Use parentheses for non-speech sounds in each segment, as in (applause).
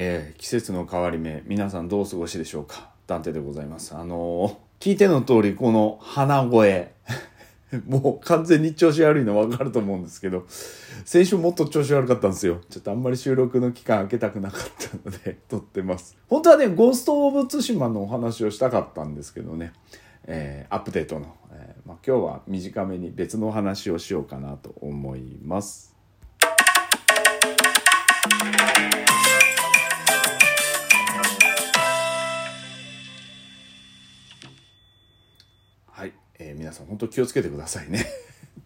えー季節の変わり目皆さんどうお過ごしでしょうか？ダンテでございます。あのー聞いての通りこの鼻声。(laughs) もう完全に調子悪いの分かると思うんですけど先週もっと調子悪かったんですよ。ちょっとあんまり収録の期間空けたくなかったので (laughs) 撮ってます。本当はねゴースト・オブ・ツシマのお話をしたかったんですけどね。えーアップデートの、えーまあ、今日は短めに別のお話をしようかなと思います。皆さん本当気をつけてくださいね。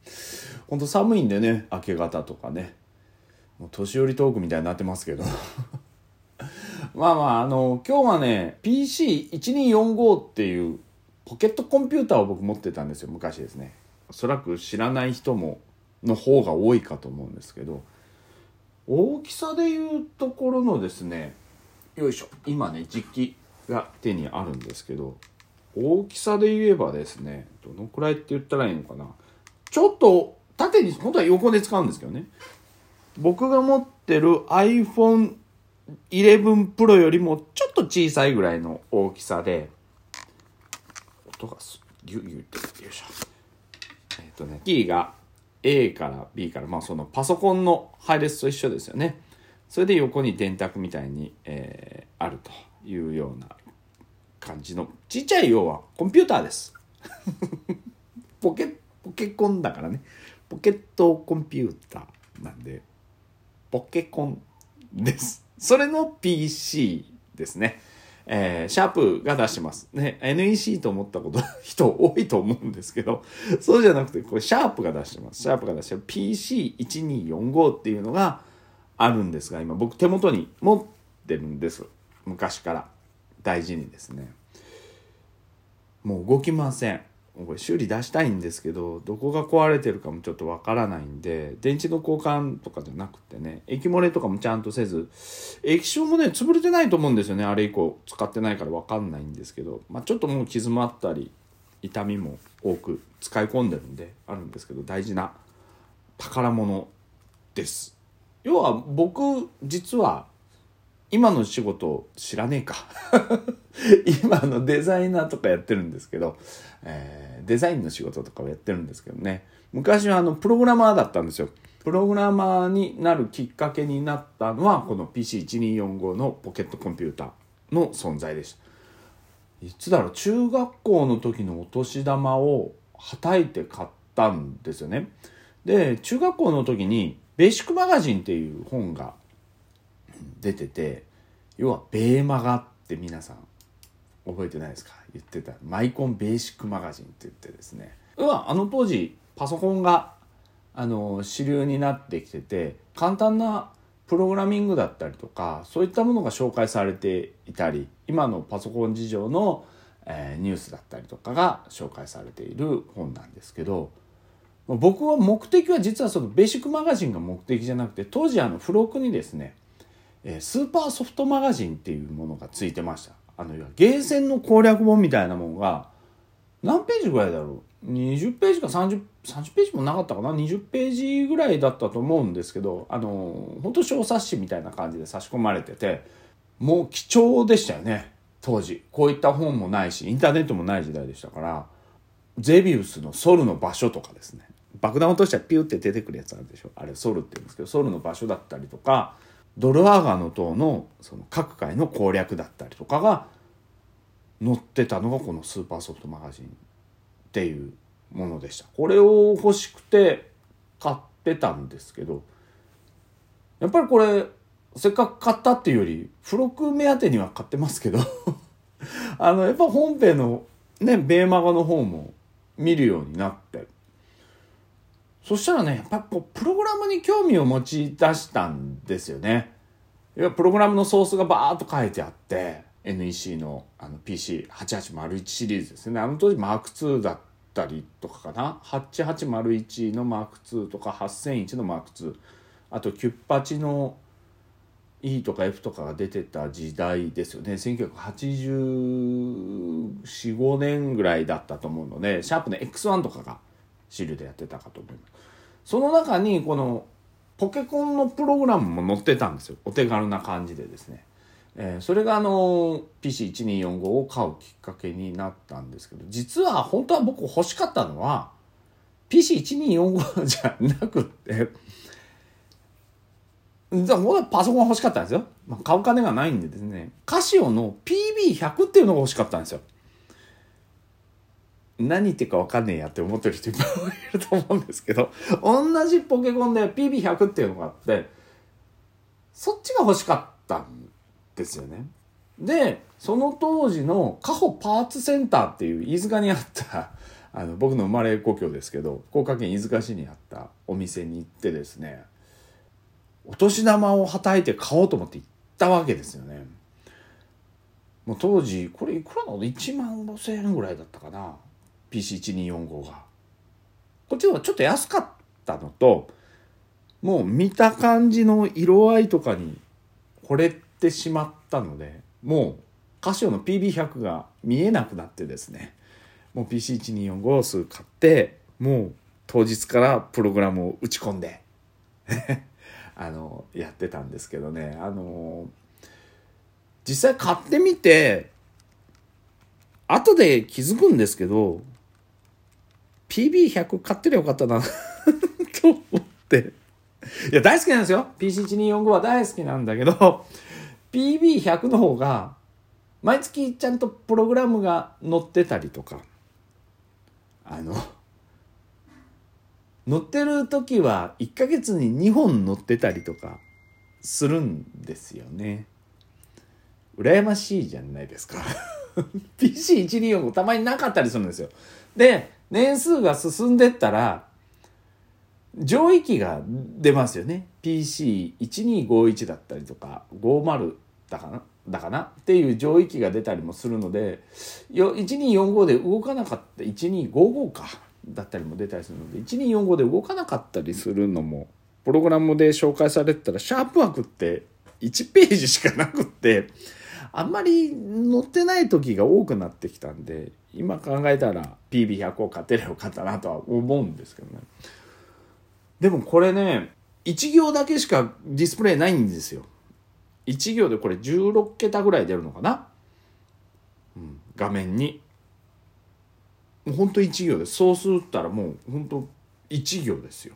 (laughs) 本当寒いんでね明け方とかね。もう年寄りトークみたいになってますけど。(laughs) まあまああの今日はね PC1245 っていうポケットコンピューターを僕持ってたんですよ昔ですね。おそらく知らない人もの方が多いかと思うんですけど。大きさでいうところのですねよいしょ今ね実機が手にあるんですけど。大きさで言えばですねどのくらいって言ったらいいのかな。ちょっと縦に本当は横で使うんですけどね。僕が持ってる iPhone11 Pro よりもちょっと小さいぐらいの大きさで音がすギュギュってよいしょ。えっ、とねキーが A から B からまあそのパソコンの配列と一緒ですよね。それで横に電卓みたいに、えーあるというような感じのちっちゃい要はコンピューターです (laughs) ポケポケコンだからねポケットコンピューターなんでポケコンですそれの PC ですねえーシャープが出してます。ね、NEC と思ったこと人多いと思うんですけど、そうじゃなくて、これシャープが出してます。シャープが出してる PC1245 っていうのがあるんですが、今僕手元に持ってるんです。昔から。大事にですね。もう動きません。これ修理出したいんですけどどこが壊れてるかもちょっとわからないんで電池の交換とかじゃなくてね液漏れとかもちゃんとせず液晶もね潰れてないと思うんですよねあれ以降使ってないからわかんないんですけど、まあ、ちょっともう傷もあったり痛みも多く使い込んでるんであるんですけど大事な宝物です要は僕実は今の仕事知らねえか。(laughs) 今のデザイナーとかやってるんですけど、えーデザインの仕事とかをやってるんですけどね。昔はあのプログラマーだったんですよ。プログラマーになるきっかけになったのはこの PC1245 のポケットコンピューターの存在でした。いつだろう？中学校の時のお年玉をはたいて買ったんですよね。で中学校の時に「ベーシックマガジン」っていう本が出てて要はベーマガって皆さん覚えてないですか？言ってた。マイコンベーシックマガジンって言ってですね。要はあの当時パソコンがあの主流になってきてて簡単なプログラミングだったりとかそういったものが紹介されていたり今のパソコン事情の、えーニュースだったりとかが紹介されている本なんですけど僕は目的は実はそのベーシックマガジンが目的じゃなくて当時あの付録にですねえースーパーソフトマガジンっていうものがついてました。あのゲーセンの攻略本みたいなものが何ページぐらいだろう？20ページか 30, 30ページもなかったかな？20ページぐらいだったと思うんですけどあの本当小冊子みたいな感じで差し込まれててもう貴重でしたよね。当時。こういった本もないしインターネットもない時代でしたからゼビウスのソルの場所とかですね。爆弾落としたらピューって出てくるやつあるでしょ？あれソルって言うんですけどソルの場所だったりとかドルアーガの塔のその各界の攻略だったりとかが載ってたのがこのスーパーソフトマガジンっていうものでした。これを欲しくて買ってたんですけどやっぱりこれせっかく買ったっていうより付録目当てには買ってますけど (laughs) あのやっぱ本編のねベーマガの方も見るようになってそしたらねやっぱこうプログラムに興味を持ち出したんですよね。要はプログラムのソースがバーッと書いてあって NEC のあの PC8801 シリーズですね。あの当時 M2 だったりとかかな。8801の M2 とか8001の M2 あとキュッパチの E とか F とかが出てた時代ですよね。1984,5年ぐらいだったと思うのでシャープの X1 とかが主流でやってたかと思います。その中にこのポケコンのプログラムも載ってたんですよ。お手軽な感じでですね。えー、それがあの PC1245 を買うきっかけになったんですけど実は本当は僕欲しかったのは PC1245 じゃなくってじゃあパソコン欲しかったんですよ、まあ、買う金がないんでですね。カシオの PB100 っていうのが欲しかったんですよ。何言ってるか分かんねえやって思ってる人いっぱいいると思うんですけど同じポケコンで PB100 っていうのがあってそっちが欲しかったんですよね。でその当時のカホパーツセンターっていう飯塚にあったあの僕の生まれ故郷ですけど福岡県飯塚市にあったお店に行ってですねお年玉をはたいて買おうと思って行ったわけですよね。もう当時これいくらなの ?1 万5千円ぐらいだったかな PC1245 が。こっちの方がちょっと安かったのともう見た感じの色合いとかに惚れてしまったのでもうカシオの PB100 が見えなくなってですねもう PC1245 をすぐ買ってもう当日からプログラムを打ち込んで (laughs) あのやってたんですけどねあの実際買ってみて後で気づくんですけど PB100 買ってりゃよかったな (laughs) と思っていや大好きなんですよ PC1245 は大好きなんだけど PB100 の方が毎月ちゃんとプログラムが載ってたりとかあの乗ってる時は1ヶ月に2本乗ってたりとかするんですよね。羨ましいじゃないですか。(laughs) PC1245 たまになかったりするんですよ。で、年数が進んでったら、上位機が出ますよね。PC1251 だったりとか、50だかなだかなっていう上位機が出たりもするので、1245で動かなかった1255か。だったりも出たりするので1245で動かなかったりするのもプログラムで紹介されてたらシャープ枠って1ページしかなくってあんまり載ってない時が多くなってきたんで今考えたら PB100 を買ってりゃよかったなとは思うんですけどね。でもこれね1行だけしかディスプレイないんですよ。1行でこれ16桁ぐらい出るのかな、うん、画面に。もうほんと1行です。そうするったらもうほんと1行ですよ。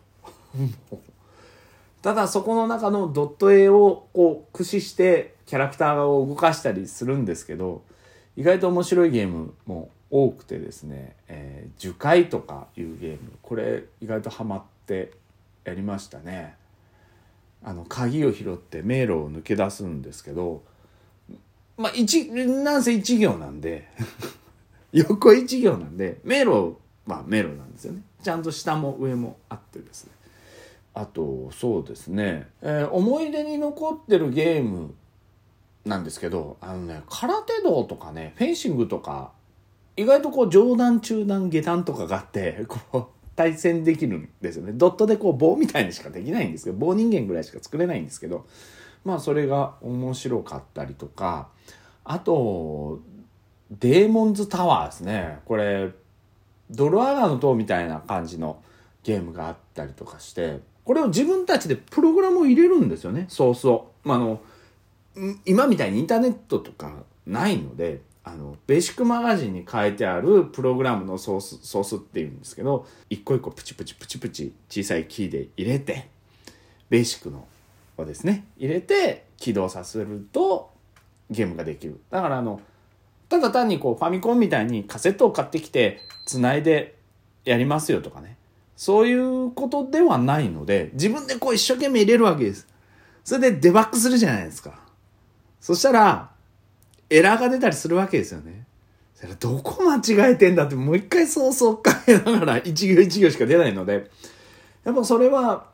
(laughs) ただそこの中のドット絵をこう駆使してキャラクターを動かしたりするんですけど意外と面白いゲームも多くてですね「えー、樹海」とかいうゲームこれ意外とハマってやりましたね。あの鍵を拾って迷路を抜け出すんですけどまあ一なんせ1行なんで (laughs) 横一行なんで迷路まあ迷路なんですよね。ちゃんと下も上もあってですね。あとそうですね、えー、思い出に残ってるゲームなんですけどあのね空手道とかねフェンシングとか意外とこう上段中段下段とかがあってこう対戦できるんですよねドットでこう棒みたいにしかできないんですけど棒人間ぐらいしか作れないんですけどまあそれが面白かったりとかあとデーモンズタワーですね。これ、ドルアガの塔みたいな感じのゲームがあったりとかして、これを自分たちでプログラムを入れるんですよね、ソースを。まあ、あの、今みたいにインターネットとかないので、あの、ベーシックマガジンに書いてあるプログラムのソース、ソースっていうんですけど、一個一個プチプチプチプチ小さいキーで入れて、ベーシックのをですね、入れて起動させるとゲームができる。だからあの、ただ単にこうファミコンみたいにカセットを買ってきて繋いでやりますよとかね。そういうことではないので、自分でこう一生懸命入れるわけです。それでデバッグするじゃないですか。そしたら、エラーが出たりするわけですよね。それどこ間違えてんだってもう一回そうそう変えながら一行一行しか出ないので、やっぱそれは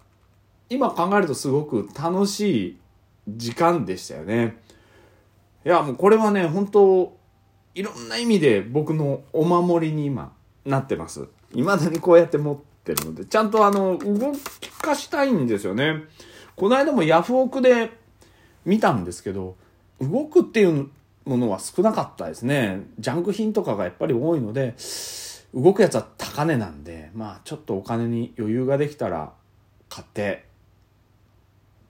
今考えるとすごく楽しい時間でしたよね。いやもうこれはね、本当いろんな意味で僕のお守りに今なってます。未だにこうやって持ってるので、ちゃんとあの、動きかしたいんですよね。この間もヤフオクで見たんですけど、動くっていうものは少なかったですね。ジャンク品とかがやっぱり多いので、動くやつは高値なんで、まあちょっとお金に余裕ができたら買って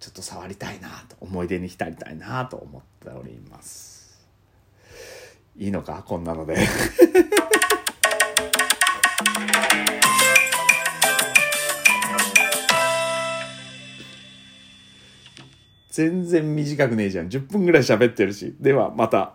ちょっと触りたいなと思い出に浸りたいなと思っておりますいいのかこんなので全然短くねえじゃん。10分ぐらい喋ってるし。ではまた。